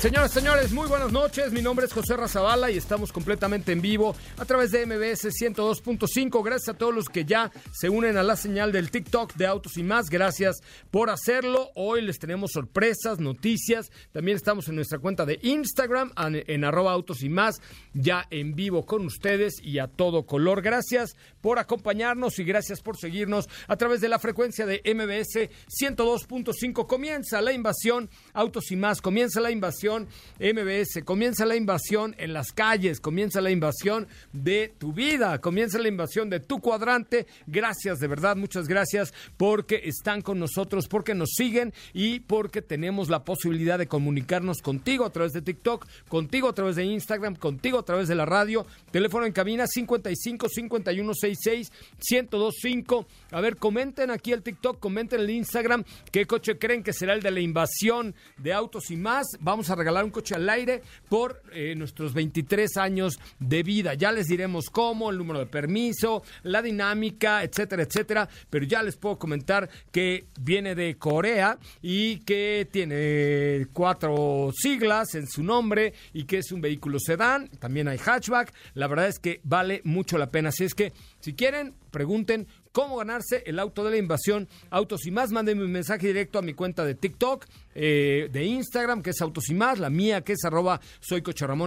Señoras, señores, muy buenas noches. Mi nombre es José Razabala y estamos completamente en vivo a través de MBS 102.5. Gracias a todos los que ya se unen a la señal del TikTok de Autos y más. Gracias por hacerlo. Hoy les tenemos sorpresas, noticias. También estamos en nuestra cuenta de Instagram, en, arroba Autos y más, ya en vivo con ustedes y a todo color. Gracias por acompañarnos y gracias por seguirnos a través de la frecuencia de MBS 102.5. Comienza la invasión Autos y más. Comienza la invasión MBS, comienza la invasión en las calles, comienza la invasión de tu vida, comienza la invasión de tu cuadrante. Gracias, de verdad, muchas gracias porque están con nosotros, porque nos siguen y porque tenemos la posibilidad de comunicarnos contigo a través de TikTok, contigo a través de Instagram, contigo a través de la radio. Teléfono en cabina 55 51 66 1025. A ver, comenten aquí el TikTok, comenten el Instagram qué coche creen que será el de la invasión de autos y más. Vamos a regalar un coche al aire por eh, nuestros 23 años de vida. Ya les diremos cómo, el número de permiso, la dinámica, etcétera, etcétera. Pero ya les puedo comentar que viene de Corea y que tiene cuatro siglas en su nombre y que es un vehículo sedán. También hay hatchback. La verdad es que vale mucho la pena. Así es que, si quieren, pregunten cómo ganarse el auto de la invasión. Autos y más, mándenme un mensaje directo a mi cuenta de TikTok, eh, de Instagram, que es Autos y más, la mía, que es arroba soy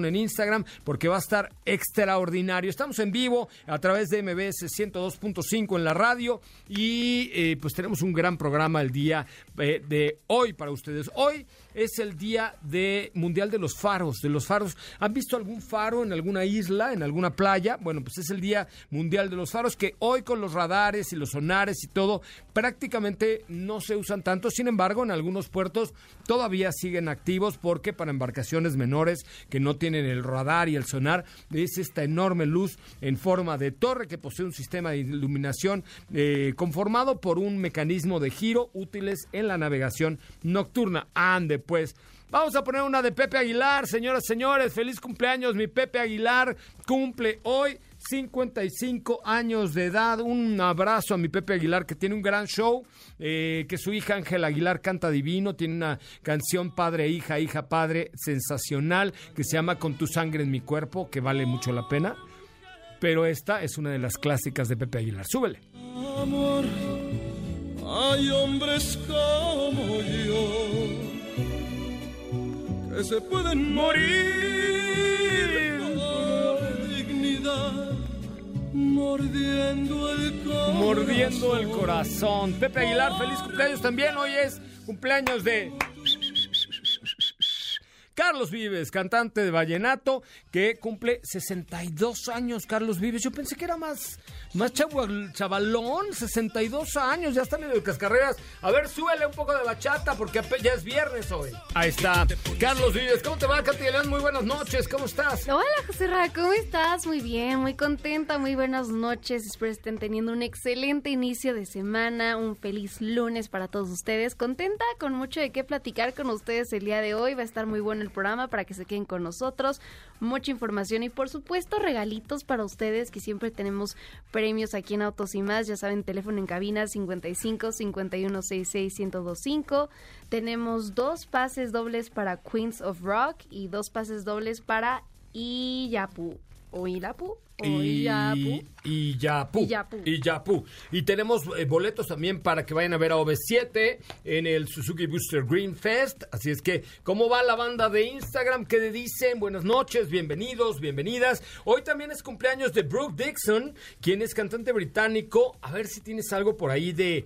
en Instagram, porque va a estar extraordinario. Estamos en vivo a través de MBS 102.5 en la radio y eh, pues tenemos un gran programa el día eh, de hoy para ustedes. Hoy es el día de mundial de los faros, de los faros. ¿Han visto algún faro en alguna isla, en alguna playa? Bueno, pues es el día mundial de los faros que hoy con los radares y los sonares y todo prácticamente no se usan tanto. Sin embargo, en algunos puertos todavía siguen activos porque para embarcaciones menores que no tienen el radar y el sonar es esta enorme luz en forma de torre que posee un sistema de iluminación eh, conformado por un mecanismo de giro útiles en la navegación nocturna. Ande pues. Vamos a poner una de Pepe Aguilar, señoras, señores. Feliz cumpleaños, mi Pepe Aguilar cumple hoy 55 años de edad. Un abrazo a mi Pepe Aguilar que tiene un gran show, eh, que su hija Ángela Aguilar canta divino, tiene una canción padre, hija, hija, padre, sensacional, que se llama Con tu sangre en mi cuerpo, que vale mucho la pena. Pero esta es una de las clásicas de Pepe Aguilar. Súbele. Amor, hay hombres que se pueden morir por dignidad, mordiendo el corazón. Mordiendo el corazón. Pepe Aguilar, feliz cumpleaños también. Hoy es cumpleaños de Carlos Vives, cantante de vallenato, que cumple 62 años, Carlos Vives. Yo pensé que era más, más chavalón, 62 años, ya está medio de cascarreras. A ver, súbele un poco de bachata porque ya es viernes hoy. Ahí está. Carlos Vives, ¿cómo te va, Katy León? Muy buenas noches, ¿cómo estás? Hola, José Ra, ¿cómo estás? Muy bien, muy contenta, muy buenas noches. Espero estén teniendo un excelente inicio de semana, un feliz lunes para todos ustedes. Contenta, con mucho de qué platicar con ustedes el día de hoy. Va a estar muy bueno el programa para que se queden con nosotros. Mucha información y por supuesto regalitos para ustedes que siempre tenemos premios aquí en Autos y más. Ya saben, teléfono en cabina 55 51 66 1025. Tenemos dos pases dobles para Queens of Rock y dos pases dobles para Iyapu. ¿O Ilapu? ¿O y Iyapu? y Yapu. Iyapu. Y Yapu. Y tenemos eh, boletos también para que vayan a ver a OV7 en el Suzuki Booster Green Fest. Así es que, ¿cómo va la banda de Instagram? ¿Qué le dicen? Buenas noches, bienvenidos, bienvenidas. Hoy también es cumpleaños de Brooke Dixon, quien es cantante británico. A ver si tienes algo por ahí de...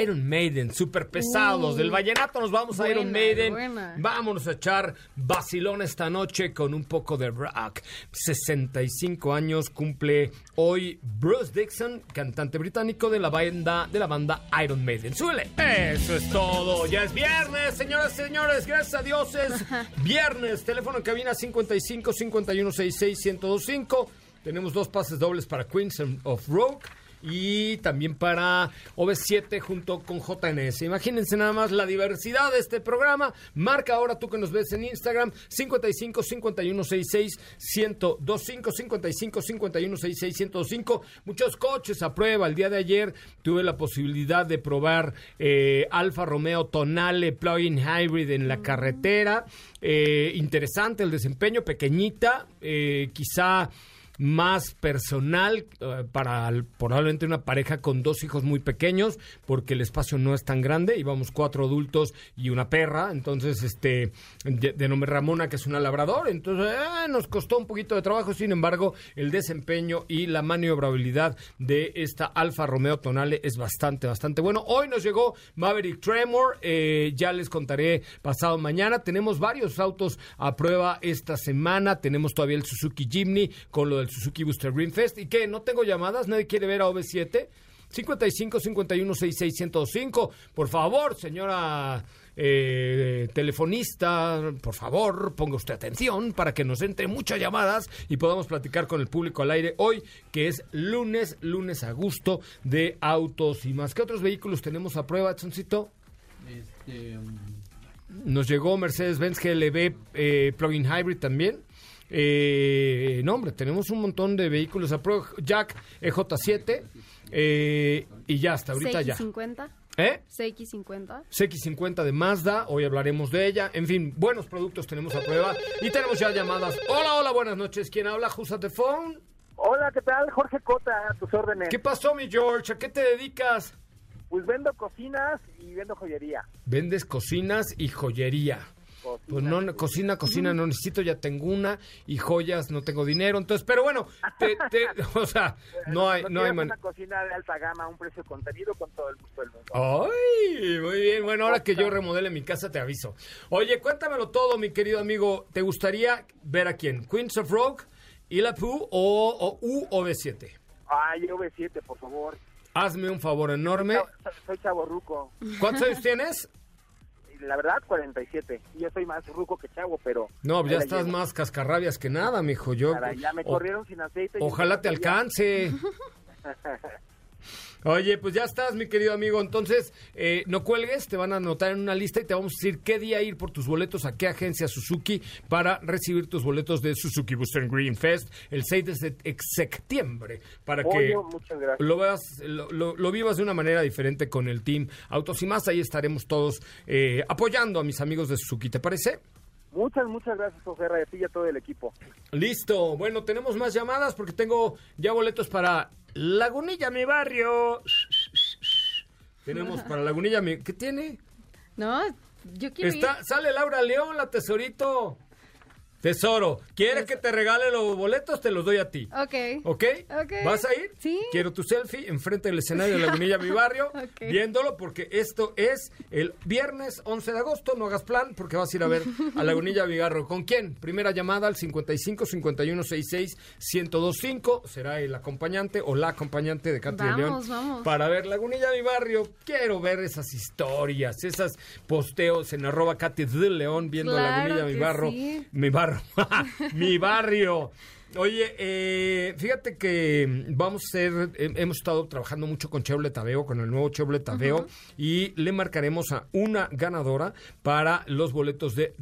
Iron Maiden, super pesados. Uh, Del vallenato nos vamos a Iron Maiden. buena. Vámonos a echar vacilón esta noche con un poco de rock. 65 años cumple hoy Bruce Dixon, cantante británico de la banda de la banda Iron Maiden. Súbele. Eso es todo. Ya es viernes, señoras y señores. Gracias a Dios es viernes. Teléfono en cabina 55 51 66 1025. Tenemos dos pases dobles para Queens of Rock y también para OV7 junto con JNS. Imagínense nada más la diversidad de este programa. Marca ahora tú que nos ves en Instagram 55 51 66 1025 55 51 66 1025. Muchos coches a prueba. El día de ayer tuve la posibilidad de probar eh, Alfa Romeo Tonale Plug-in Hybrid en la carretera. Eh, interesante el desempeño, pequeñita, eh, quizá más personal eh, para probablemente una pareja con dos hijos muy pequeños porque el espacio no es tan grande íbamos cuatro adultos y una perra entonces este de, de nombre Ramona que es una labrador entonces eh, nos costó un poquito de trabajo sin embargo el desempeño y la maniobrabilidad de esta Alfa Romeo Tonale es bastante bastante bueno. Hoy nos llegó Maverick Tremor eh, ya les contaré pasado mañana. Tenemos varios autos a prueba esta semana. Tenemos todavía el Suzuki Jimny con lo del Suzuki Booster Green Fest. ¿Y qué? ¿No tengo llamadas? ¿Nadie quiere ver a OV7? 55 51 66 105. Por favor, señora eh, telefonista, por favor, ponga usted atención para que nos entre muchas llamadas y podamos platicar con el público al aire hoy, que es lunes, lunes a gusto de autos y más. ¿Qué otros vehículos tenemos a prueba, Edsoncito? Este, Nos llegó Mercedes-Benz GLB eh, Plug-in Hybrid también. Eh, no, hombre, tenemos un montón de vehículos a prueba. Jack EJ7 eh, y ya hasta ahorita ya. CX50. ¿Eh? CX50. CX50 de Mazda, hoy hablaremos de ella. En fin, buenos productos tenemos a prueba y tenemos ya llamadas. Hola, hola, buenas noches. ¿Quién habla? Who's at the phone? Hola, ¿qué tal? Jorge Cota, a tus órdenes. ¿Qué pasó, mi George? ¿A qué te dedicas? Pues vendo cocinas y vendo joyería. Vendes cocinas y joyería. Cocinas. Pues no, cocina, cocina, no necesito, ya tengo una y joyas, no tengo dinero, entonces, pero bueno, te, te- o sea, no hay, no hay quieres man- una cocina de alta gama, a un precio contenido con todo el gusto del mundo. Ay, muy bien, bueno, ahora que yo remodele mi casa te aviso. Oye, cuéntamelo todo, mi querido amigo, ¿te gustaría ver a quién? ¿Queens of Rock, Ilapu o, o UOV7? Ay, V7, por favor. Hazme un favor enorme. Soy- Soy chavo ruco. ¿Cuántos años tienes? La verdad, 47. Y Yo soy más ruco que chavo, pero... No, ya estás llevo. más cascarrabias que nada, mijo. Yo, ya me o- corrieron sin aceite. Ojalá te alcance. Oye, pues ya estás, mi querido amigo. Entonces, eh, no cuelgues, te van a anotar en una lista y te vamos a decir qué día ir por tus boletos, a qué agencia Suzuki para recibir tus boletos de Suzuki Booster Green Fest el 6 de se- septiembre. Para que lo, veas, lo, lo- lo vivas de una manera diferente con el team Autos y más. Ahí estaremos todos eh, apoyando a mis amigos de Suzuki. ¿Te parece? Muchas, muchas gracias, José a ti y a todo el equipo. Listo. Bueno, tenemos más llamadas porque tengo ya boletos para Lagunilla, mi barrio. Tenemos para Lagunilla, mi... ¿Qué tiene? No, yo quiero Está, sale Laura León, la tesorito. Tesoro, ¿quieres que te regale los boletos? Te los doy a ti. Ok. ¿Ok? Ok. ¿Vas a ir? Sí. Quiero tu selfie enfrente del escenario de Lagunilla, mi barrio, Ok. viéndolo, porque esto es el viernes 11 de agosto. No hagas plan, porque vas a ir a ver a Lagunilla Vigarro. ¿Con quién? Primera llamada al 55 51 66 1025. Será el acompañante o la acompañante de Katy de León. Vamos, vamos. Para ver Lagunilla, mi barrio. Quiero ver esas historias, esas posteos en arroba Katy de León viendo Claro Lagunilla, mi que barro. sí. Mi barrio. Mi barrio. Oye, eh, fíjate que vamos a ser, eh, hemos estado trabajando mucho con Chevrolet Aveo, con el nuevo Chevrolet Aveo, y le marcaremos a una ganadora para los boletos de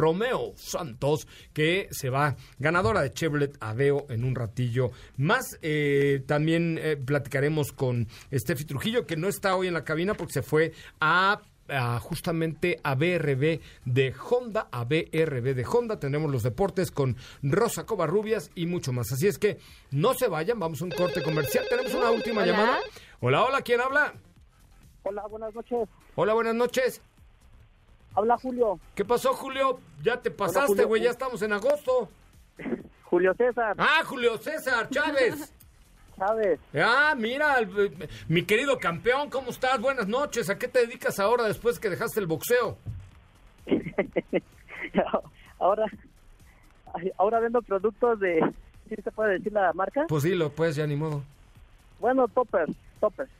Romeo Santos, que se va ganadora de Chevrolet Aveo en un ratillo más. Eh, también eh, platicaremos con Steffi Trujillo, que no está hoy en la cabina porque se fue a justamente a BRB de Honda, a BRB de Honda. Tendremos los deportes con Rosa Covarrubias y mucho más. Así es que no se vayan, vamos a un corte comercial. Tenemos una última Hola. llamada. Hola, hola, ¿quién habla? Hola, buenas noches. Hola, buenas noches. Habla Julio. ¿Qué pasó, Julio? Ya te pasaste, güey, ya estamos en agosto. Julio César Ah, Julio César Chávez. Chávez. Ah, mira, mi querido campeón, ¿cómo estás? Buenas noches. ¿A qué te dedicas ahora después que dejaste el boxeo? ahora, ahora vendo productos de, ¿sí se puede decir la marca? Pues dilo, pues, ya ni modo. Bueno, toppers, toppers.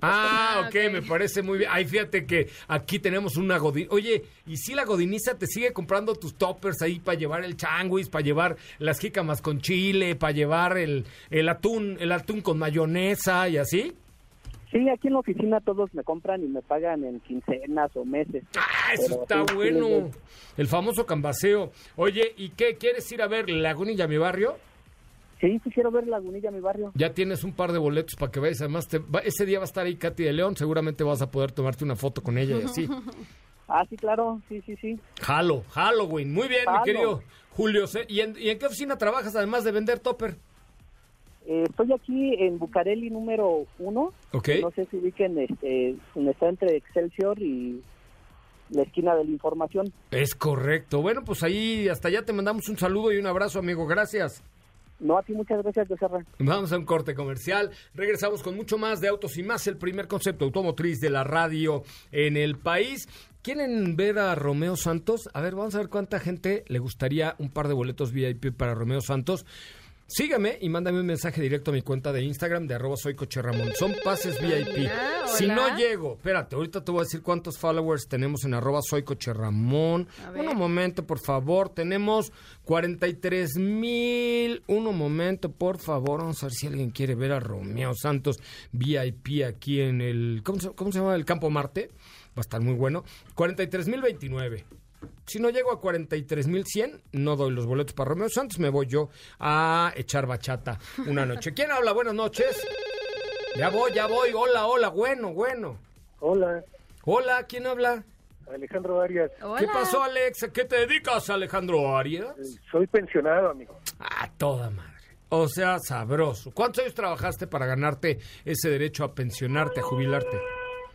Ah, Ah, ok, ok. me parece muy bien. Ay, fíjate que aquí tenemos una godin. Oye, ¿y si la godiniza te sigue comprando tus toppers ahí para llevar el changuis, para llevar las jícamas con chile, para llevar el, el atún, el atún con mayonesa y así? Sí, aquí en la oficina todos me compran y me pagan en quincenas o meses. Ah, eso Pero está sí, sí, bueno. El famoso cambaseo. Oye, ¿y qué? ¿Quieres ir a ver Lagunilla, mi barrio? Sí, sí quiero ver Lagunilla, mi barrio. Ya tienes un par de boletos para que vayas. Además, te- va- ese día va a estar ahí Katy de León. Seguramente vas a poder tomarte una foto con ella y así. Ah, sí, claro, sí, sí, sí. Halo, Halloween. Muy bien, mi querido Julio. ¿Y en, y en qué oficina trabajas además de vender topper? Eh, estoy aquí en Bucareli número uno. Ok. No sé si ubiquen, este, está entre Excelsior y la esquina de la información. Es correcto. Bueno, pues ahí hasta allá te mandamos un saludo y un abrazo, amigo. Gracias. No, a ti muchas gracias, Becerra. Vamos a un corte comercial. Regresamos con mucho más de Autos y Más, el primer concepto automotriz de la radio en el país. ¿Quieren ver a Romeo Santos? A ver, vamos a ver cuánta gente le gustaría un par de boletos VIP para Romeo Santos. Sígame y mándame un mensaje directo a mi cuenta de Instagram de arroba soy Coche Ramón. Son pases VIP. Si no llego, espérate, ahorita te voy a decir cuántos followers tenemos en arroba soy Coche Ramón. Un momento, por favor. Tenemos 43 mil. Un momento, por favor. Vamos a ver si alguien quiere ver a Romeo Santos VIP aquí en el... ¿Cómo se, cómo se llama? El Campo Marte. Va a estar muy bueno. 43 mil 29. Si no llego a 43.100, no doy los boletos para Romeo Santos, me voy yo a echar bachata una noche. ¿Quién habla? Buenas noches. Ya voy, ya voy. Hola, hola, bueno, bueno. Hola, Hola, ¿quién habla? Alejandro Arias. Hola. ¿Qué pasó, Alex? ¿A qué te dedicas, Alejandro Arias? Soy pensionado, amigo. A toda madre. O sea, sabroso. ¿Cuántos años trabajaste para ganarte ese derecho a pensionarte, a jubilarte?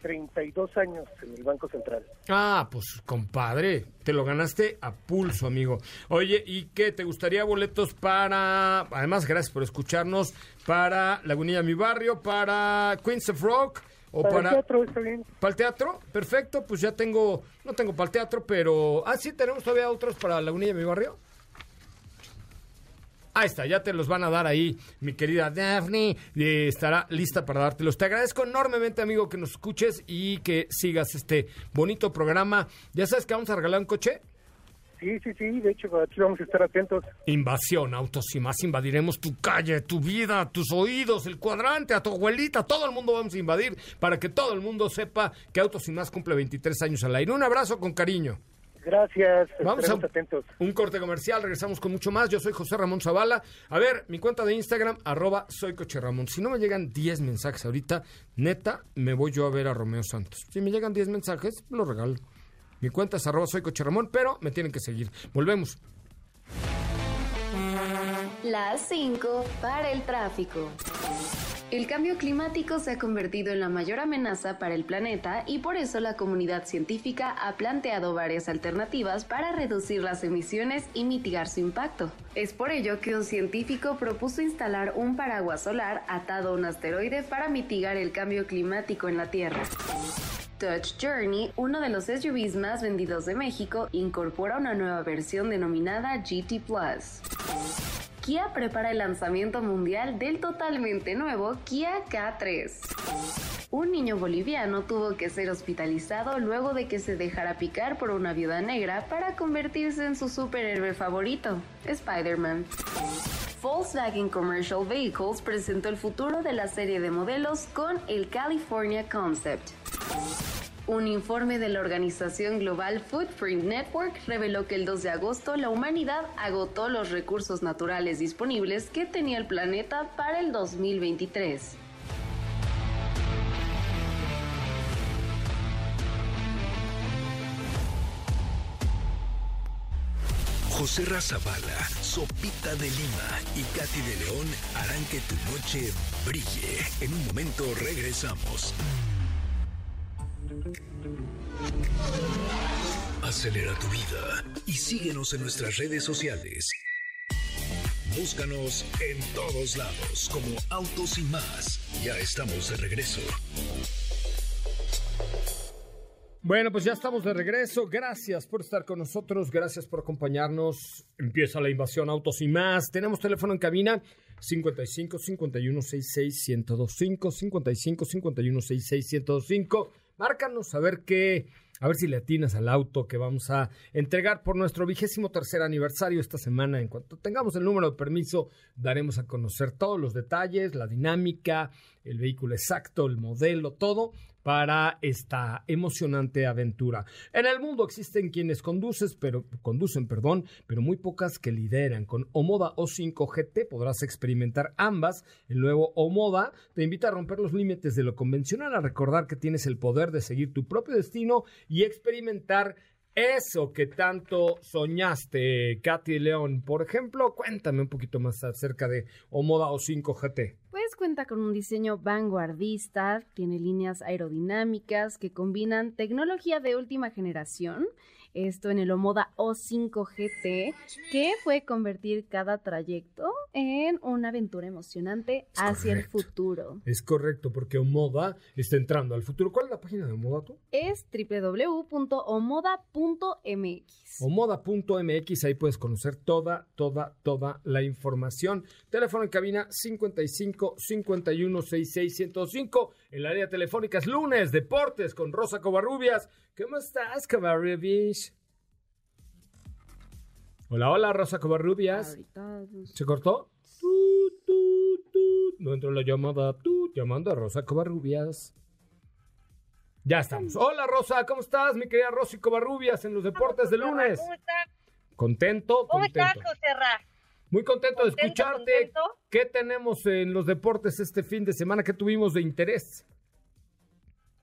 32 años en el Banco Central. Ah, pues compadre, te lo ganaste a pulso, amigo. Oye, ¿y qué? ¿Te gustaría boletos para, además, gracias por escucharnos, para Lagunilla Mi Barrio, para Queens of Rock o Para, para... el teatro está bien. ¿Para el teatro? Perfecto, pues ya tengo, no tengo para el teatro, pero... Ah, sí, tenemos todavía otros para Lagunilla Mi Barrio. Ahí está, ya te los van a dar ahí, mi querida Daphne. eh, estará lista para dártelos. Te agradezco enormemente, amigo, que nos escuches y que sigas este bonito programa. ¿Ya sabes que vamos a regalar un coche? Sí, sí, sí. De hecho, aquí vamos a estar atentos. Invasión, autos y más. Invadiremos tu calle, tu vida, tus oídos, el cuadrante, a tu abuelita. Todo el mundo vamos a invadir para que todo el mundo sepa que Autos y más cumple 23 años al aire. Un abrazo con cariño. Gracias. Vamos a atentos. un corte comercial, regresamos con mucho más. Yo soy José Ramón Zavala. A ver, mi cuenta de Instagram, arroba soy Coche Ramón. Si no me llegan 10 mensajes ahorita, neta, me voy yo a ver a Romeo Santos. Si me llegan 10 mensajes, lo regalo. Mi cuenta es arroba soy Coche Ramón, pero me tienen que seguir. Volvemos. Las 5 para el tráfico. El cambio climático se ha convertido en la mayor amenaza para el planeta y por eso la comunidad científica ha planteado varias alternativas para reducir las emisiones y mitigar su impacto. Es por ello que un científico propuso instalar un paraguas solar atado a un asteroide para mitigar el cambio climático en la Tierra. Touch Journey, uno de los SUVs más vendidos de México, incorpora una nueva versión denominada GT Plus. Kia prepara el lanzamiento mundial del totalmente nuevo Kia K3. Un niño boliviano tuvo que ser hospitalizado luego de que se dejara picar por una viuda negra para convertirse en su superhéroe favorito, Spider-Man. Volkswagen Commercial Vehicles presentó el futuro de la serie de modelos con el California Concept. Un informe de la organización Global Footprint Network reveló que el 2 de agosto la humanidad agotó los recursos naturales disponibles que tenía el planeta para el 2023. José Razabala, Sopita de Lima y Katy de León harán que tu noche brille. En un momento regresamos. Acelera tu vida y síguenos en nuestras redes sociales. Búscanos en todos lados como Autos y más. Ya estamos de regreso. Bueno, pues ya estamos de regreso. Gracias por estar con nosotros. Gracias por acompañarnos. Empieza la invasión Autos y más. Tenemos teléfono en cabina 55 51 66 1025 55 51 66 1025. Márcanos a ver qué, a ver si le atinas al auto que vamos a entregar por nuestro vigésimo tercer aniversario esta semana. En cuanto tengamos el número de permiso, daremos a conocer todos los detalles, la dinámica, el vehículo exacto, el modelo, todo para esta emocionante aventura. En el mundo existen quienes conduces, pero, conducen, perdón, pero muy pocas que lideran. Con Omoda O5 GT podrás experimentar ambas. El nuevo Omoda te invita a romper los límites de lo convencional, a recordar que tienes el poder de seguir tu propio destino y experimentar eso que tanto soñaste, Katy León. Por ejemplo, cuéntame un poquito más acerca de Omoda O5 GT. Pues cuenta con un diseño vanguardista, tiene líneas aerodinámicas que combinan tecnología de última generación, esto en el Omoda O5 GT, que fue convertir cada trayecto en una aventura emocionante Es hacia el futuro. Es correcto, porque Omoda está entrando al futuro. ¿Cuál es la página de Omoda tú? Es www.omoda.mx. Omoda.mx, ahí puedes conocer toda, toda, toda la información. Teléfono en cabina 55 51 66 105. En la área telefónica es lunes, deportes con Rosa Covarrubias. ¿Cómo estás, Covarrubias? Hola, hola, Rosa Covarrubias. Ahorita, pues, ¿Se cortó? No entró la llamada. Tu, llamando a Rosa Covarrubias. Ya estamos. Hola, Rosa, ¿cómo estás, mi querida Rosy Covarrubias, en los deportes de lunes? ¿Cómo estás? Contento, ¿Cómo estás, contento. José Ra? Muy contento de ¿Contento, escucharte. contento? ¿Qué tenemos en los deportes este fin de semana? ¿Qué tuvimos de interés?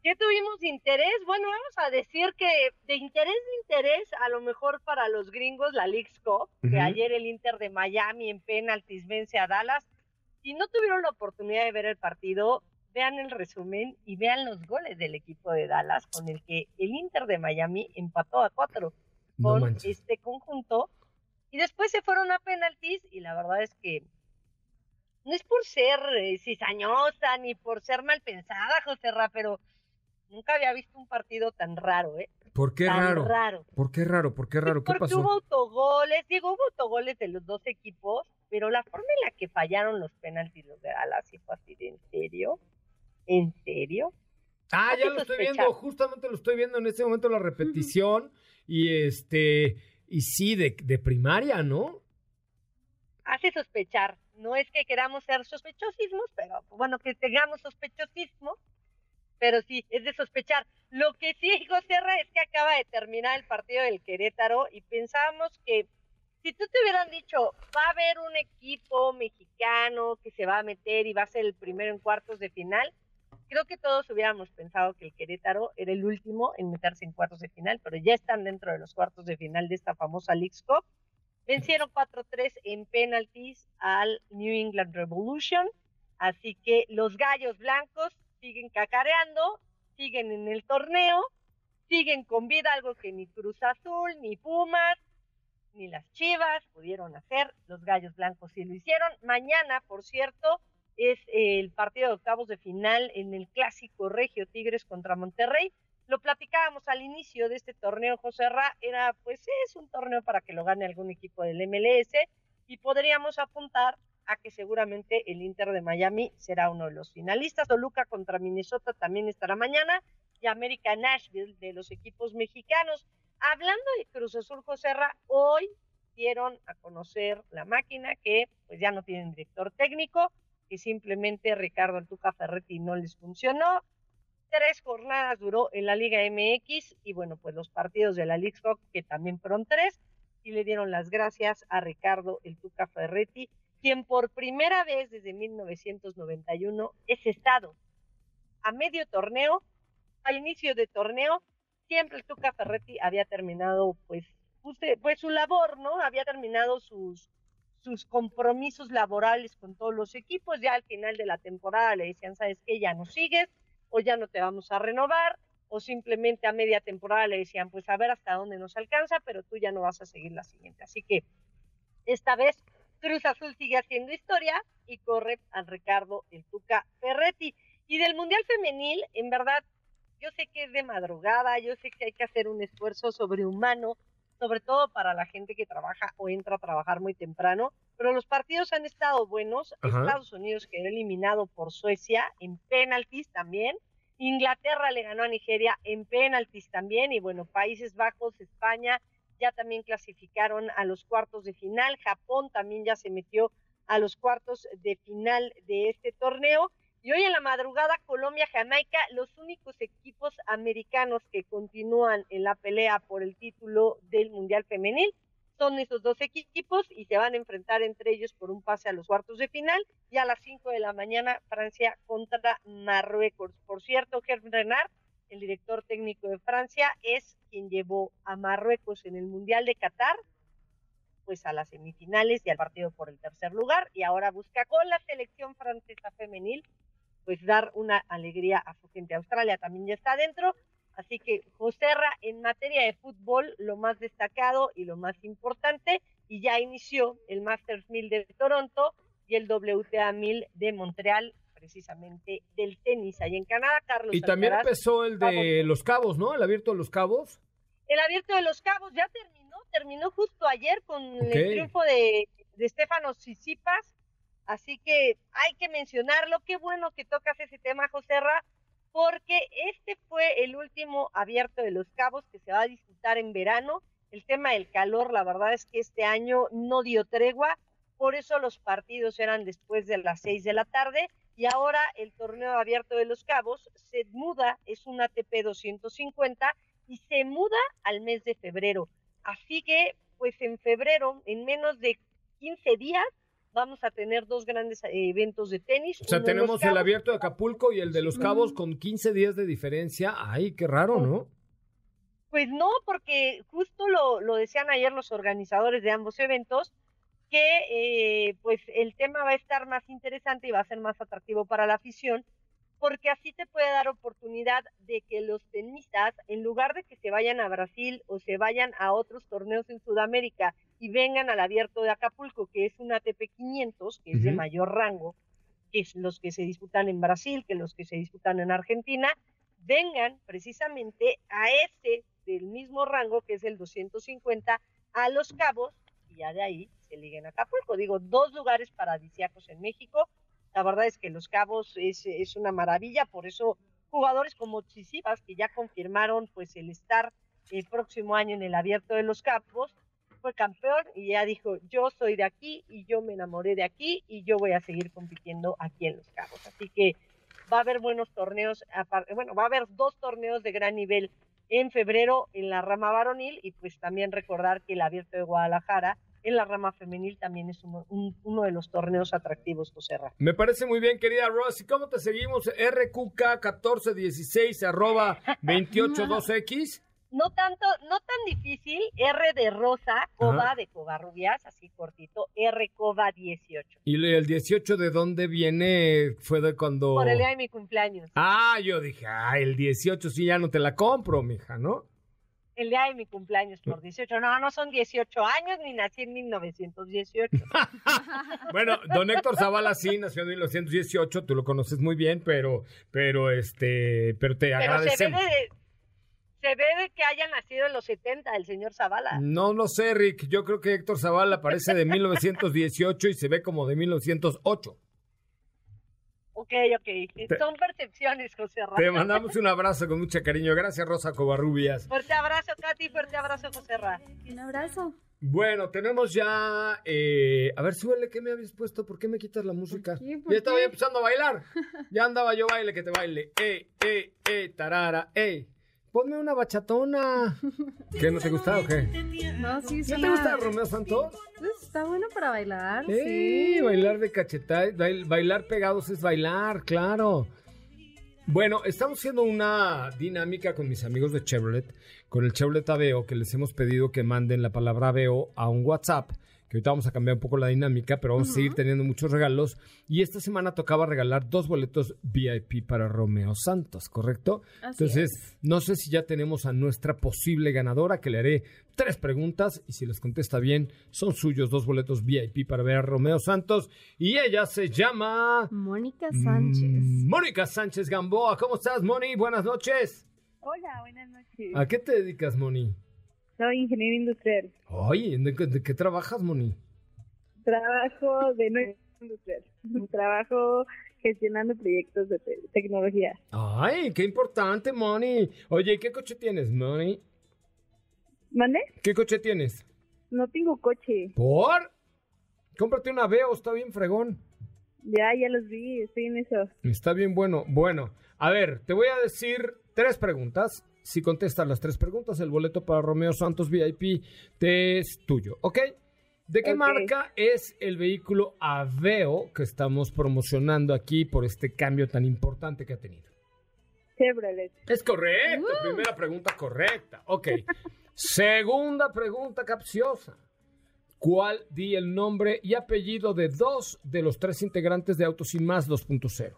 ¿Qué tuvimos de interés? Bueno, vamos a decir que de interés de interés, a lo mejor para los gringos, la League's Cup, que ayer el Inter de Miami en penaltis vence a Dallas. Si no tuvieron la oportunidad de ver el partido, vean el resumen y vean los goles del equipo de Dallas, con el que el Inter de Miami empató a cuatro con este conjunto. Y después se fueron a penaltis y la verdad es que no es por ser eh, cizañosa ni por ser mal pensada, José Ra, pero nunca había visto un partido tan raro, ¿eh? ¿Por qué tan raro? raro. ¿Por qué raro? ¿Por qué raro? ¿Qué Porque pasó? hubo autogoles, digo, hubo autogoles de los dos equipos, pero la forma en la que fallaron los penaltis los de Dallas sí fue así de en serio, en serio. Ah, ya lo estoy sospechar. viendo, justamente lo estoy viendo en este momento la repetición y este y sí de, de primaria, ¿no? hace sospechar. No es que queramos ser sospechosismos, pero bueno, que tengamos sospechosismo, pero sí, es de sospechar. Lo que sí, José Ra, es que acaba de terminar el partido del Querétaro y pensábamos que si tú te hubieran dicho, va a haber un equipo mexicano que se va a meter y va a ser el primero en cuartos de final, creo que todos hubiéramos pensado que el Querétaro era el último en meterse en cuartos de final, pero ya están dentro de los cuartos de final de esta famosa Leagues Cup. Vencieron 4-3 en penalties al New England Revolution. Así que los gallos blancos siguen cacareando, siguen en el torneo, siguen con vida, algo que ni Cruz Azul, ni Pumas, ni las Chivas pudieron hacer. Los gallos blancos sí lo hicieron. Mañana, por cierto, es el partido de octavos de final en el clásico Regio Tigres contra Monterrey. Lo platicábamos al inicio de este torneo, José Ra, era pues es un torneo para que lo gane algún equipo del MLS y podríamos apuntar a que seguramente el Inter de Miami será uno de los finalistas. Toluca contra Minnesota también estará mañana y América Nashville de los equipos mexicanos. Hablando de Cruz Azul, José Ra, hoy dieron a conocer la máquina que pues ya no tienen director técnico, simplemente Ricardo Altuca Ferretti no les funcionó, tres jornadas duró en la Liga MX y bueno, pues los partidos de la League que también fueron tres, y le dieron las gracias a Ricardo el Tuca Ferretti, quien por primera vez desde 1991 es estado a medio torneo, al inicio de torneo, siempre el Tuca Ferretti había terminado pues, pues su labor, ¿no? Había terminado sus, sus compromisos laborales con todos los equipos, ya al final de la temporada le decían, ¿sabes qué? Ya no sigues, o ya no te vamos a renovar, o simplemente a media temporada le decían, pues a ver hasta dónde nos alcanza, pero tú ya no vas a seguir la siguiente. Así que esta vez Cruz Azul sigue haciendo historia y corre al Ricardo el Tuca Ferretti. Y del Mundial Femenil, en verdad, yo sé que es de madrugada, yo sé que hay que hacer un esfuerzo sobrehumano, sobre todo para la gente que trabaja o entra a trabajar muy temprano, pero los partidos han estado buenos. Ajá. Estados Unidos quedó eliminado por Suecia en penaltis también. Inglaterra le ganó a Nigeria en penaltis también. Y bueno, Países Bajos, España ya también clasificaron a los cuartos de final. Japón también ya se metió a los cuartos de final de este torneo. Y hoy en la madrugada, Colombia, Jamaica, los únicos equipos americanos que continúan en la pelea por el título del Mundial Femenil son esos dos equipos y se van a enfrentar entre ellos por un pase a los cuartos de final. Y a las 5 de la mañana, Francia contra Marruecos. Por cierto, Gerard Renard, el director técnico de Francia, es quien llevó a Marruecos en el Mundial de Qatar pues a las semifinales y al partido por el tercer lugar y ahora busca con la selección francesa femenil pues dar una alegría a su gente. Australia también ya está adentro, así que Joserra en materia de fútbol lo más destacado y lo más importante y ya inició el Masters 1000 de Toronto y el WTA 1000 de Montreal precisamente del tenis ahí en Canadá, Carlos. Y también Alcaraz, empezó el de Cabos. Los Cabos, ¿no? El abierto de Los Cabos. El abierto de los cabos ya terminó, terminó justo ayer con el triunfo de, de Stefano Tsitsipas, así que hay que mencionarlo, qué bueno que tocas ese tema, Joserra, porque este fue el último abierto de los cabos que se va a disputar en verano. El tema del calor, la verdad es que este año no dio tregua, por eso los partidos eran después de las 6 de la tarde y ahora el torneo abierto de los cabos se muda, es un ATP 250 y se muda al mes de febrero. Así que, pues en febrero, en menos de 15 días, vamos a tener dos grandes eh, eventos de tenis. O sea, tenemos el abierto de Acapulco y el de Los Cabos con 15 días de diferencia. Ay, qué raro, ¿no? Pues no, porque justo lo, lo decían ayer los organizadores de ambos eventos, que eh, pues el tema va a estar más interesante y va a ser más atractivo para la afición, porque así te puede dar oportunidad de que los tenistas, en lugar de que se vayan a Brasil o se vayan a otros torneos en Sudamérica y vengan al abierto de Acapulco, que es un ATP 500, que es de mayor rango, que es los que se disputan en Brasil, que los que se disputan en Argentina, vengan precisamente a ese del mismo rango, que es el 250, a Los Cabos, y ya de ahí se liguen a Acapulco. Digo, dos lugares paradisíacos en México. La verdad es que Los Cabos es, es una maravilla, por eso jugadores como Tsitsipas, que ya confirmaron pues el estar el próximo año en el Abierto de Los Cabos, fue campeón y ya dijo, yo soy de aquí y yo me enamoré de aquí y yo voy a seguir compitiendo aquí en Los Cabos. Así que va a haber buenos torneos, bueno, va a haber dos torneos de gran nivel en febrero en la rama varonil y pues también recordar que el Abierto de Guadalajara en la rama femenil también es uno, un- uno de los torneos atractivos, José Ra. Me parece muy bien, querida Rosy. ¿Cómo te seguimos? RQK1416 arroba 282X. No tanto, no tan difícil, R de Rosa, Ajá. de Covarrubias, así cortito, R Cova 18. ¿Y el 18 de dónde viene? Fue de cuando... Por el día de mi cumpleaños. Ah, yo dije, ah, el 18 sí ya no te la compro, mija, ¿no? El día de mi cumpleaños por 18. No, no son 18 años, ni nací en 1918. Bueno, don Héctor Zavala sí nació en 1918, tú lo conoces muy bien, pero, pero este, pero te Pero se ve, de, se ve de que haya nacido en los 70 el señor Zavala. No lo sé, Rick. Yo creo que Héctor Zavala parece de 1918 y se ve como de 1908. Ok, ok. Son percepciones, José Ra. Te mandamos un abrazo con mucho cariño. Gracias, Rosa Covarrubias. Fuerte abrazo, Katy. Fuerte abrazo, José Ra. Un abrazo. Bueno, tenemos ya. eh, a ver, súbele, ¿qué me habías puesto? ¿Por qué me quitas la música? qué? ¿Por Ya estaba qué? empezando a bailar. Ya andaba yo baile que te baile. ¡Ey, ey, ey, tarara, ey! Ponme una bachatona. ¿Qué, no te gusta o qué? No, sí, ¿No te gusta Romeo Santos? Pues, está bueno para bailar, Sí, sí. bailar de cachetada, bail- bailar pegados es bailar, claro. Bueno, estamos haciendo una dinámica con mis amigos de Chevrolet, con el Chevrolet Aveo, que les hemos pedido que manden la palabra Aveo a un WhatsApp, que ahorita vamos a cambiar un poco la dinámica, pero vamos a seguir teniendo muchos regalos. Y esta semana tocaba regalar dos boletos VIP para Romeo Santos, ¿correcto? Así Entonces, no sé si ya tenemos a nuestra posible ganadora, que le haré tres preguntas y si les contesta bien, son suyos dos boletos VIP para ver a Romeo Santos. Y ella se llama... Mónica Sánchez. Mm, Mónica Sánchez Gamboa. ¿Cómo estás, Moni? Buenas noches. Hola, buenas noches. ¿A qué te dedicas, Moni? Soy ingeniero industrial. Oye, ¿de, qué- de qué trabajas, Moni? Trabajo de no industrial. Trabajo gestionando proyectos de te- tecnología. Ay, qué importante, Moni. Oye, ¿qué coche tienes, Moni? ¿Mande? ¿Qué coche tienes? No tengo coche. ¿Por? Cómprate una Veo, está bien fregón. Ya, ya los vi, estoy en eso. Está bien bueno. Bueno, a ver, te voy a decir tres preguntas. Si contestas las tres preguntas, el boleto para Romeo Santos VIP te es tuyo, ¿ok? ¿De qué marca es el vehículo Aveo que estamos promocionando aquí por este cambio tan importante que ha tenido? Chevrolet. Es correcto, primera pregunta correcta. Ok. Segunda pregunta capciosa. ¿Cuál di el nombre y apellido de dos de los tres integrantes de Autos y Más 2.0?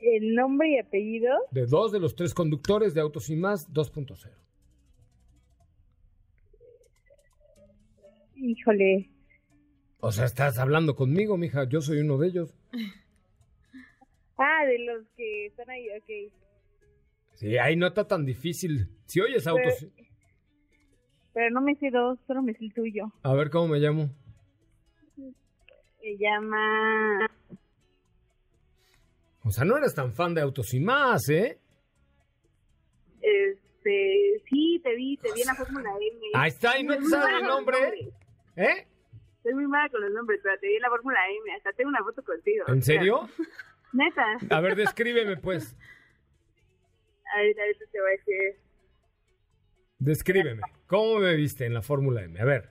El nombre y apellido, De dos de los tres conductores de Autos y Más 2.0. híjole. O sea, estás hablando conmigo, mija. Yo soy uno de ellos. Ah, de los que están ahí, ok. Sí, ahí no está tan difícil. Si oyes Autos... Pero no me sé dos, solo me sé el tuyo. A ver cómo me llamo. Se llama... O sea, no eres tan fan de Autos y Más, ¿eh? Este... Sí, te vi, te vi en la Fórmula M. Ahí está, y no te sabes el nombre. ¿Eh? Soy muy mala con los nombres, pero te vi en la Fórmula M. Hasta tengo una foto contigo. ¿En serio? Neta. A ver, descríbeme, pues. Ahorita, ahorita te voy a decir. Descríbeme. ¿Cómo me viste en la Fórmula M? A ver.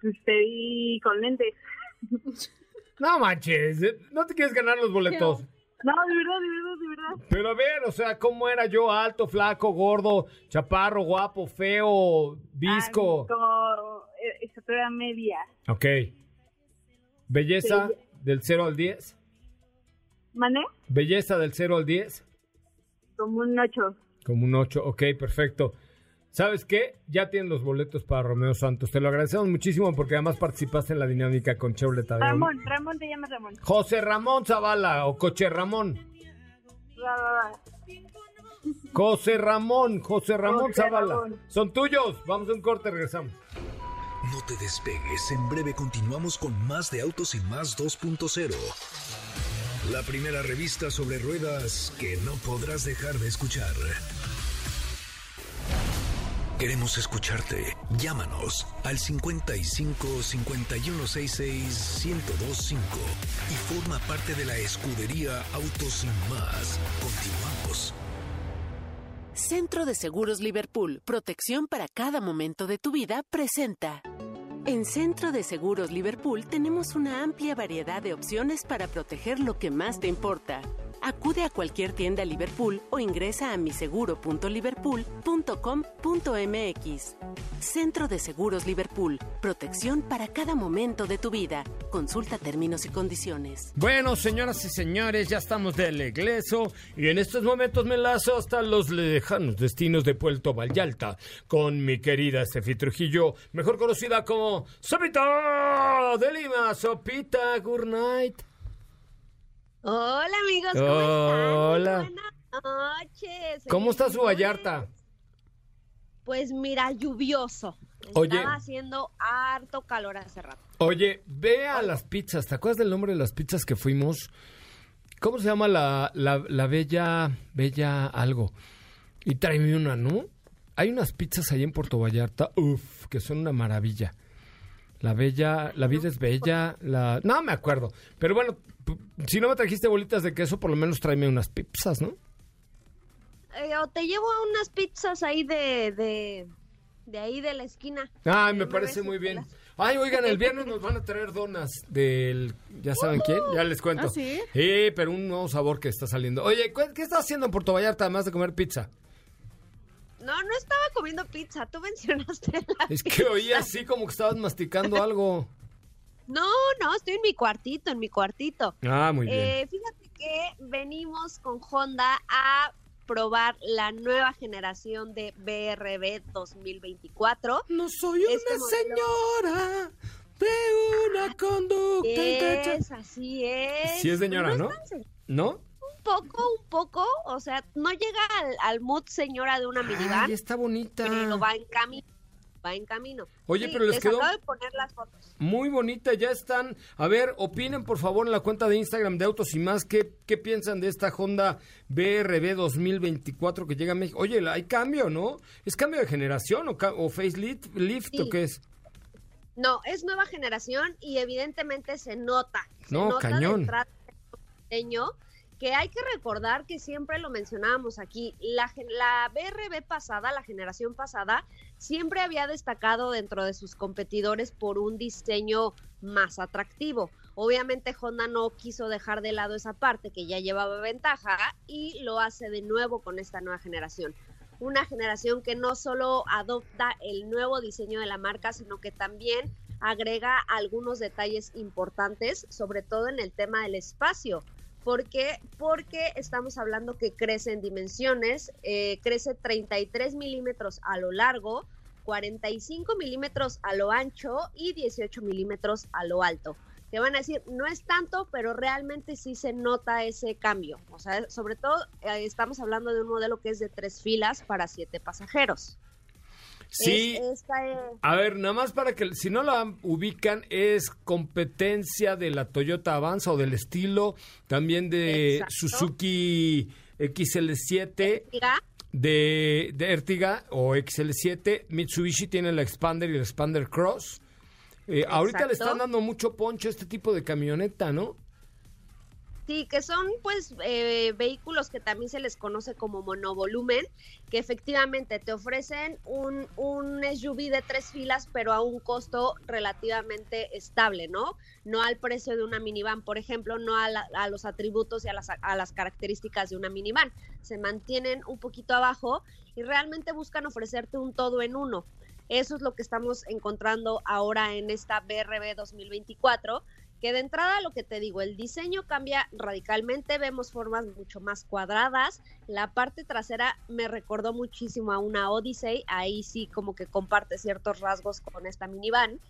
Pues te vi con lentes. No manches, ¿eh? no te quieres ganar los boletos. No, de verdad, de verdad, de verdad. Pero a ver, o sea, ¿cómo era yo? Alto, flaco, gordo, chaparro, guapo, feo, visco. Como eh, estatura media. Ok. Belleza Sí. del 0 al 10. ¿Mané? Belleza del 0 al 10. Como un 8. Como un 8. Ok, perfecto. ¿Sabes qué? Ya tienen los boletos para Romeo Santos. Te lo agradecemos muchísimo porque además participaste en la dinámica con Chevrolet. Ramón, Ramón te llamas Ramón. José Ramón Zavala o Coche Ramón. Va, va, va. José Ramón, José Ramón José Zavala. Ramón. Son tuyos. Vamos a un corte, regresamos. No te despegues, en breve continuamos con más de Autos y Más 2.0. La primera revista sobre ruedas que no podrás dejar de escuchar. Queremos escucharte. Llámanos al 55 5166 1025 y forma parte de la escudería Autos y Más. Continuamos. Centro de Seguros Liverpool, protección para cada momento de tu vida, presenta. En Centro de Seguros Liverpool tenemos una amplia variedad de opciones para proteger lo que más te importa. Acude a cualquier tienda Liverpool o ingresa a miseguro.liverpool.com.mx. Centro de Seguros Liverpool, protección para cada momento de tu vida. Consulta términos y condiciones. Bueno, señoras y señores, ya estamos del egleso y en estos momentos me lazo hasta los lejanos destinos de Puerto Vallarta con mi querida Estefi Trujillo, mejor conocida como Sopita de Lima. Sopita, good night. Hola amigos, ¿cómo Hola. están? Buenas noches. ¿Cómo está su Vallarta? Pues mira, lluvioso. Oye. Estaba haciendo harto calor hace rato. Oye, ve a las pizzas. ¿Te acuerdas del nombre de las pizzas que fuimos? ¿Cómo se llama la, la, la bella, bella algo? Y tráeme una, ¿no? hay unas pizzas ahí en Puerto Vallarta, uff, que son una maravilla. La bella, la vida es bella, la... No me acuerdo. Pero bueno, si no me trajiste bolitas de queso, por lo menos tráeme unas pizzas, ¿no? Eh, o te llevo a unas pizzas ahí de, de, de ahí de la esquina. Ay, me parece muy bien. las- Ay, oigan, el viernes nos van a traer donas del... ¿Ya saben quién? Ya les cuento. ¿Ah, sí? Sí, pero un nuevo sabor que está saliendo. Oye, ¿cu- ¿qué estás haciendo en Puerto Vallarta además de comer pizza? No, no estaba comiendo pizza, tú mencionaste la Es que pizza. oí así como que estabas masticando algo. No, no, estoy en mi cuartito, en mi cuartito. Ah, muy bien. Eh, fíjate que venimos con Honda a probar la nueva generación de BRB 2024. No soy una Este modelo- señora de una conducta. Es, así es. Sí es señora, es ¿no? ¿No? Un poco, un poco, o sea, no llega al, al mood señora de una minivan, Ay, está bonita. pero va en camino, va en camino. Oye, Sí, pero les quedó- acabo de poner las fotos. Muy bonita, ya están. A ver, opinen por favor en la cuenta de Instagram de Autos y más. ¿Qué, qué piensan de esta Honda BRB 2024 que llega a México? Oye, hay cambio, ¿no? ¿Es cambio de generación o, o facelift lift, Sí. o qué es? No, es nueva generación y evidentemente se nota. Se No, nota cañón. de que hay que recordar que siempre lo mencionábamos aquí, la, la BRB pasada, la generación pasada, siempre había destacado dentro de sus competidores por un diseño más atractivo. Obviamente Honda no quiso dejar de lado esa parte que ya llevaba ventaja y lo hace de nuevo con esta nueva generación una generación que no solo adopta el nuevo diseño de la marca, sino que también agrega algunos detalles importantes, sobre todo en el tema del espacio. ¿Por qué? Porque estamos hablando que crece en dimensiones, eh, crece 33 milímetros a lo largo, 45 milímetros a lo ancho y 18 milímetros a lo alto. Te van a decir, no es tanto, pero realmente sí se nota ese cambio. O sea, sobre todo eh, estamos hablando de un modelo que es de tres filas para siete pasajeros. Sí. Es- esta, eh, A ver, nada más para que, si no la ubican, es competencia de la Toyota Avanza o del estilo, también de Exacto. Suzuki XL7. mira, de, de Ertiga o XL7. Mitsubishi tiene la Expander y el Expander Cross. Eh, ahorita le están dando mucho poncho a este tipo de camioneta, ¿no? Sí, que son pues eh, vehículos que también se les conoce como monovolumen, que efectivamente te ofrecen un, un SUV de tres filas, pero a un costo relativamente estable, ¿no? No al precio de una minivan, por ejemplo, no a, la- a los atributos y a las, a las características de una minivan. Se mantienen un poquito abajo y realmente buscan ofrecerte un todo en uno. Eso es lo que estamos encontrando ahora en esta BRB 2024 de entrada lo que te digo, el diseño cambia radicalmente, vemos formas mucho más cuadradas, la parte trasera me recordó muchísimo a una Odyssey, ahí sí como que comparte ciertos rasgos con esta minivan.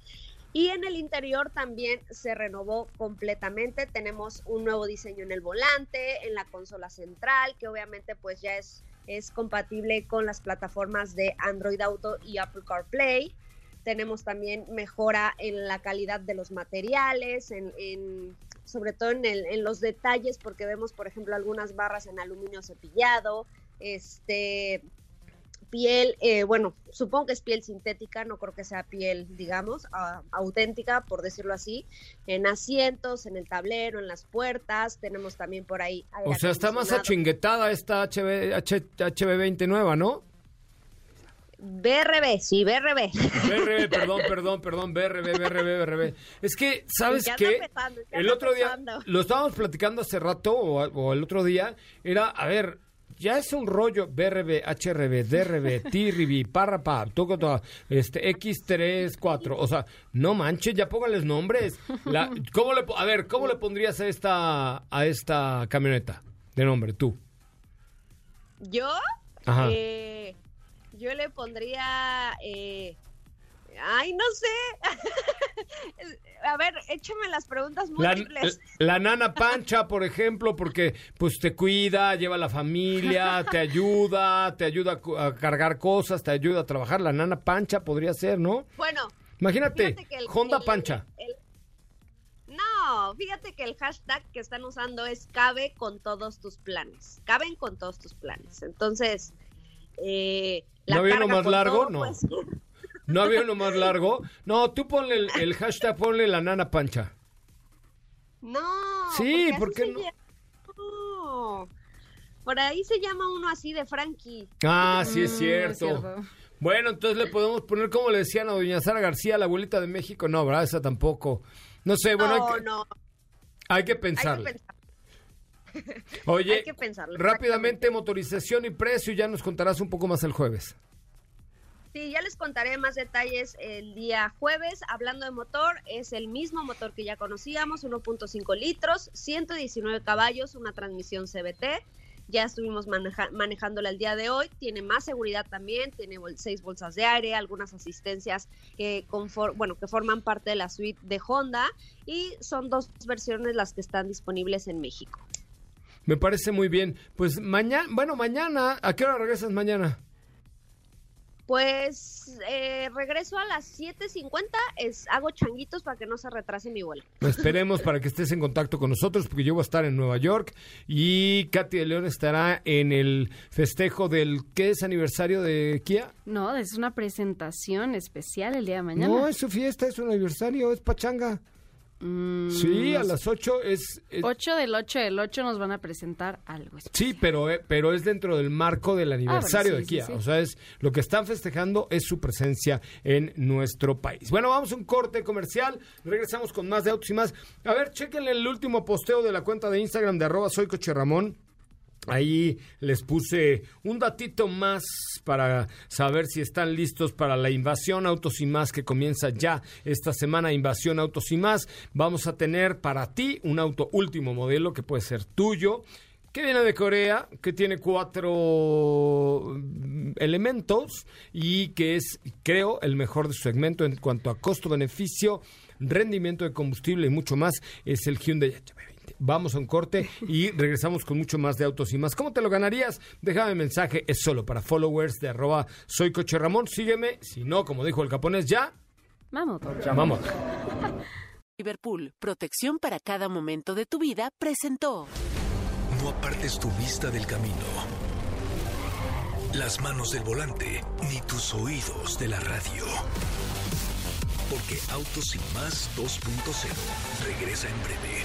Y en el interior también se renovó completamente, tenemos un nuevo diseño en el volante, en la consola central, que obviamente pues ya es, es compatible con las plataformas de Android Auto y Apple CarPlay tenemos también mejora en la calidad de los materiales, en, en- sobre todo en, el- en los detalles, porque vemos, por ejemplo, algunas barras en aluminio cepillado, este piel, eh, bueno, supongo que es piel sintética, no creo que sea piel, digamos, ah, auténtica, por decirlo así, en asientos, en el tablero, en las puertas, tenemos también por ahí. O sea, está más achinguetada esta HB, H- HB20 nueva, ¿no? BRB, sí, BRB. BRB, perdón, perdón, perdón, BRB, BRB, BRB. Es que, ¿sabes Ya qué? ya El otro día, lo estábamos platicando hace rato, o, o el otro día, era, a ver, ya es un rollo BRB, HRB, DRB, TRB, Parrapa, este, X3, 4, o sea, no manches, ya póngales nombres. La, ¿cómo le, a ver, ¿cómo le pondrías a esta, a esta camioneta de nombre, tú? ¿Yo? Ajá. Eh, yo le pondría... eh, ay, no sé. A ver, échame las preguntas La, múltiples. la nana pancha, por ejemplo, porque pues te cuida, lleva a la familia, te ayuda, te ayuda a cargar cosas, te ayuda a trabajar. La nana pancha podría ser, ¿no? Bueno. Imagínate, fíjate que el- Honda el- pancha. el- no, fíjate que el hashtag que están usando es cabe con todos tus planes. Caben con todos tus planes. Entonces, eh, ¿No había uno más largo? todo, No. pues. ¿No había uno más largo? No, tú ponle el, el hashtag, ponle la nana pancha. No. Sí, porque ¿por qué se no? llama- No. Por ahí se llama uno así de Frankie. Ah, sí es Mm, cierto. es cierto. Bueno, entonces le podemos poner como le decían a doña Sara García, la abuelita de México. No, ¿verdad? Esa tampoco. No sé, bueno, no, hay, que, no. hay que Hay pensarle. que pensar. Oye, hay que pensarlo, rápidamente, motorización y precio, ya nos contarás un poco más el jueves. Sí, ya les contaré más detalles el día jueves. Hablando de motor, es el mismo motor que ya conocíamos, 1.5 litros, 119 caballos, una transmisión CBT. Ya estuvimos maneja- manejándola el día de hoy. Tiene más seguridad también, tiene bol- seis bolsas de aire, algunas asistencias que, bueno, que forman parte de la suite de Honda y son dos versiones las que están disponibles en México. Me parece muy bien. Pues mañana, bueno, mañana, ¿a qué hora regresas mañana? Pues eh, regreso a las 7.50, es, hago changuitos para que no se retrase mi vuelo. Esperemos para que estés en contacto con nosotros, porque yo voy a estar en Nueva York y Katy de León estará en el festejo del, ¿qué es aniversario de Kia? No, es una presentación especial el día de mañana. No, es su fiesta, es su aniversario, es pachanga. Mm, Sí, a las 8 es... es- 8 del 8 del 8 nos van a presentar algo especial. Sí, pero, eh, pero es dentro del marco del aniversario sí, de Kia. sí. O sea, es lo que están festejando es su presencia en nuestro país. Bueno, vamos a un corte comercial. Regresamos con más de autos y más. A ver, chequenle el último posteo de la cuenta de Instagram de arroba soy Coche Ramón. Ahí les puse un datito más para saber si están listos para la invasión Autos y Más que comienza ya esta semana. Invasión Autos y Más. Vamos a tener para ti un auto último modelo que puede ser tuyo. Que viene de Corea, que tiene cuatro mm, elementos y que es, creo, el mejor de su segmento en cuanto a costo-beneficio, rendimiento de combustible y mucho más. Es el Hyundai HB20. Vamos a un corte y regresamos con mucho más de autos y más. ¿Cómo te lo ganarías? Déjame mensaje, es solo para followers de arroba soy Coche Ramón. Sígueme, si no, como dijo el japonés, ya, Vamos. vamos. Liverpool, protección para cada momento de tu vida, presentó. No apartes tu vista del camino, las manos del volante, ni tus oídos de la radio. Porque Autos y Más 2.0 regresa en breve.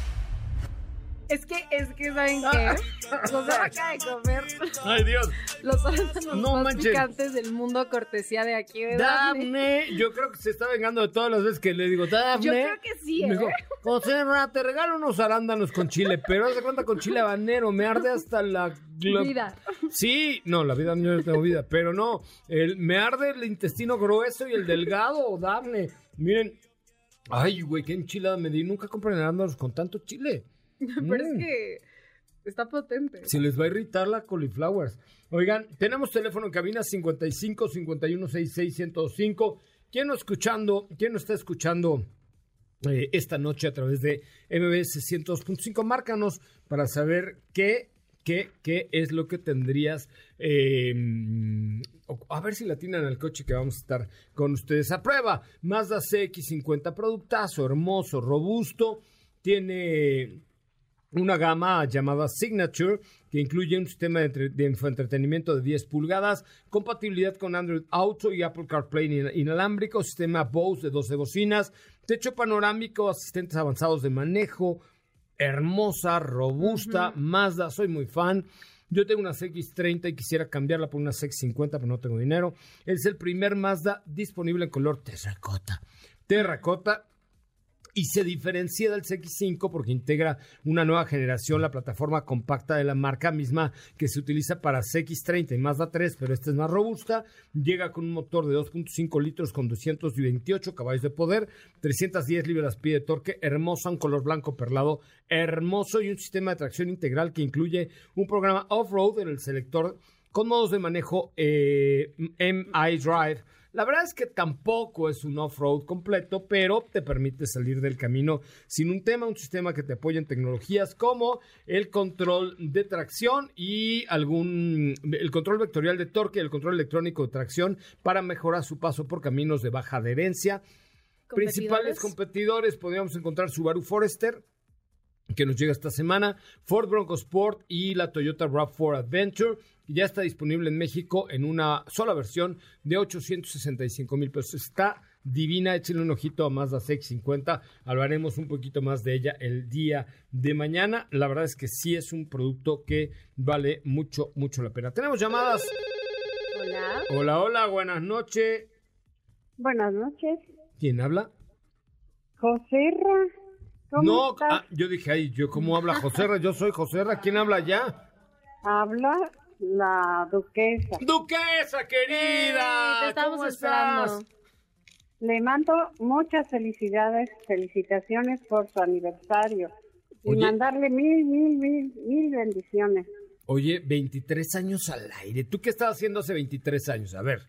Es que, es que, ¿saben qué? José acaba de comer Ay, Dios. los arándanos No más manches. picantes del mundo, cortesía de aquí, de Dafne. Dafne, yo creo que se está vengando de todas las veces que le digo, Dafne. Yo creo que sí, Me ¿eh? dijo, José Ra, te regalo unos arándanos con chile, pero haz de cuenta con chile habanero, me arde hasta la... la- Vida. Sí, no, la vida no tengo vida, pero no, el, me arde el intestino grueso y el delgado, Dafne. Miren, ay, güey, qué enchilada me di, nunca compren arándanos con tanto chile. Pero es Mm. que está potente. Se les va a irritar la cauliflowers. Oigan, tenemos teléfono en cabina 55 51 66 105. ¿Quién no escuchando? ¿Quién no está escuchando eh, esta noche a través de MBS 102.5? Márcanos para saber qué, qué, qué es lo que tendrías. eh, o- a ver si la tienen al coche que vamos a estar con ustedes a prueba. Mazda CX50, productazo, hermoso, robusto. Tiene una gama llamada Signature que incluye un sistema de, entre- de infoentretenimiento de 10 pulgadas, compatibilidad con Android Auto y Apple CarPlay in- inalámbrico, sistema Bose de 12 bocinas, techo panorámico, asistentes avanzados de manejo, hermosa, robusta, Mazda, soy muy fan. Yo tengo una CX30 y quisiera cambiarla por una CX50, pero no tengo dinero. Es el primer Mazda disponible en color terracota. Terracota y se diferencia del CX5 porque integra una nueva generación, la plataforma compacta de la marca misma que se utiliza para CX30 y Mazda 3, pero esta es más robusta. Llega con un motor de 2.5 litros con 228 caballos de poder, 310 libras-pie de torque, hermosa, un color blanco perlado, hermoso y un sistema de tracción integral que incluye un programa off-road en el selector con modos de manejo eh, MI Drive. La verdad es que tampoco es un off-road completo, pero te permite salir del camino sin un tema, un sistema que te apoya en tecnologías como el control de tracción y algún el control vectorial de torque y el control electrónico de tracción para mejorar su paso por caminos de baja adherencia. Principales competidores podríamos encontrar Subaru Forester, que nos llega esta semana, Ford Bronco Sport y la Toyota RAV4 Adventure. Ya está disponible en México en una sola versión de 865 mil pesos. Está divina, échenle un ojito a Mazda CX-50. Hablaremos un poquito más de ella el día de mañana. La verdad es que sí es un producto que vale mucho, mucho la pena. Tenemos llamadas. Hola. Hola, hola, buenas noches. Buenas noches. ¿Quién habla? Joserra. ¿Cómo No, estás? ah, yo dije, ay, yo cómo habla Joserra, yo soy Joserra, ¿quién habla ya? Habla la duquesa. Duquesa querida, te estamos ¿cómo esperando. estás? Le mando muchas felicidades, felicitaciones por su aniversario. Y mandarle mil, mil, mil, mil bendiciones. Oye, 23 años al aire. ¿Tú qué estabas haciendo hace 23 años? A ver.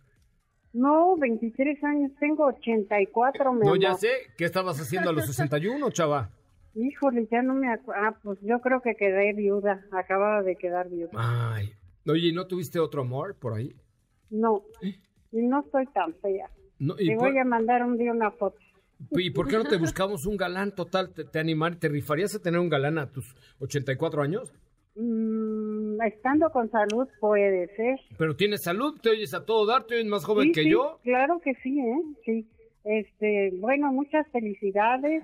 No, 23 años, tengo 84, mi No, amor. ya sé. ¿Qué estabas haciendo a los 61, chava? Híjole, ya no me acuerdo. Ah, pues yo creo que quedé viuda. Acababa de quedar viuda. Ay. Oye, ¿y ¿no tuviste otro amor por ahí? No, y no estoy tan fea. No, ¿y, Te por, voy a mandar un día una foto. ¿Y por qué no te buscamos un galán total? ¿Te, te animar, ¿Te rifarías a tener un galán a tus 84 años? Mm, estando con salud puede ser. Pero tienes salud, te oyes a todo dar, te oyes más joven Sí, que sí, yo. Claro que sí, ¿eh? Sí. Este, bueno, muchas felicidades.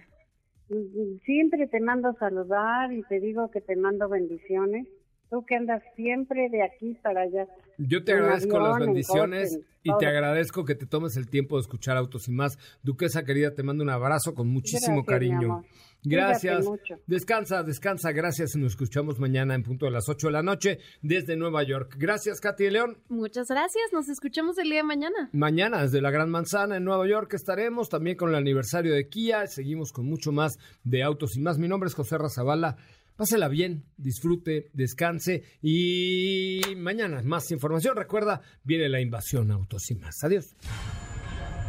Mm, Siempre te mando saludar y te digo que te mando bendiciones. Tú que andas siempre de aquí para allá. Yo te En agradezco avión, las en bendiciones y te agradezco que te tomes el tiempo de escuchar Autos y más. Duquesa querida, te mando un abrazo con muchísimo Gracias, cariño. Gracias. Descansa, descansa. Gracias. Nos escuchamos mañana en punto de las 8 de la noche desde Nueva York. Gracias, Katy de León. Muchas gracias. Nos escuchamos el día de mañana. Mañana desde la Gran Manzana en Nueva York estaremos también con el aniversario de Kia. Seguimos con mucho más de autos y más. Mi nombre es José Razabala. Pásela bien, disfrute, descanse y mañana más información. Recuerda, viene la invasión y más. Adiós.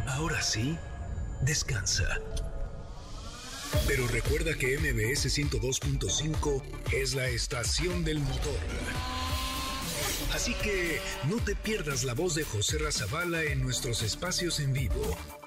Ahora sí, descansa. Pero recuerda que MBS 102.5 es la estación del motor. Así que no te pierdas la voz de José Razabala en nuestros espacios en vivo.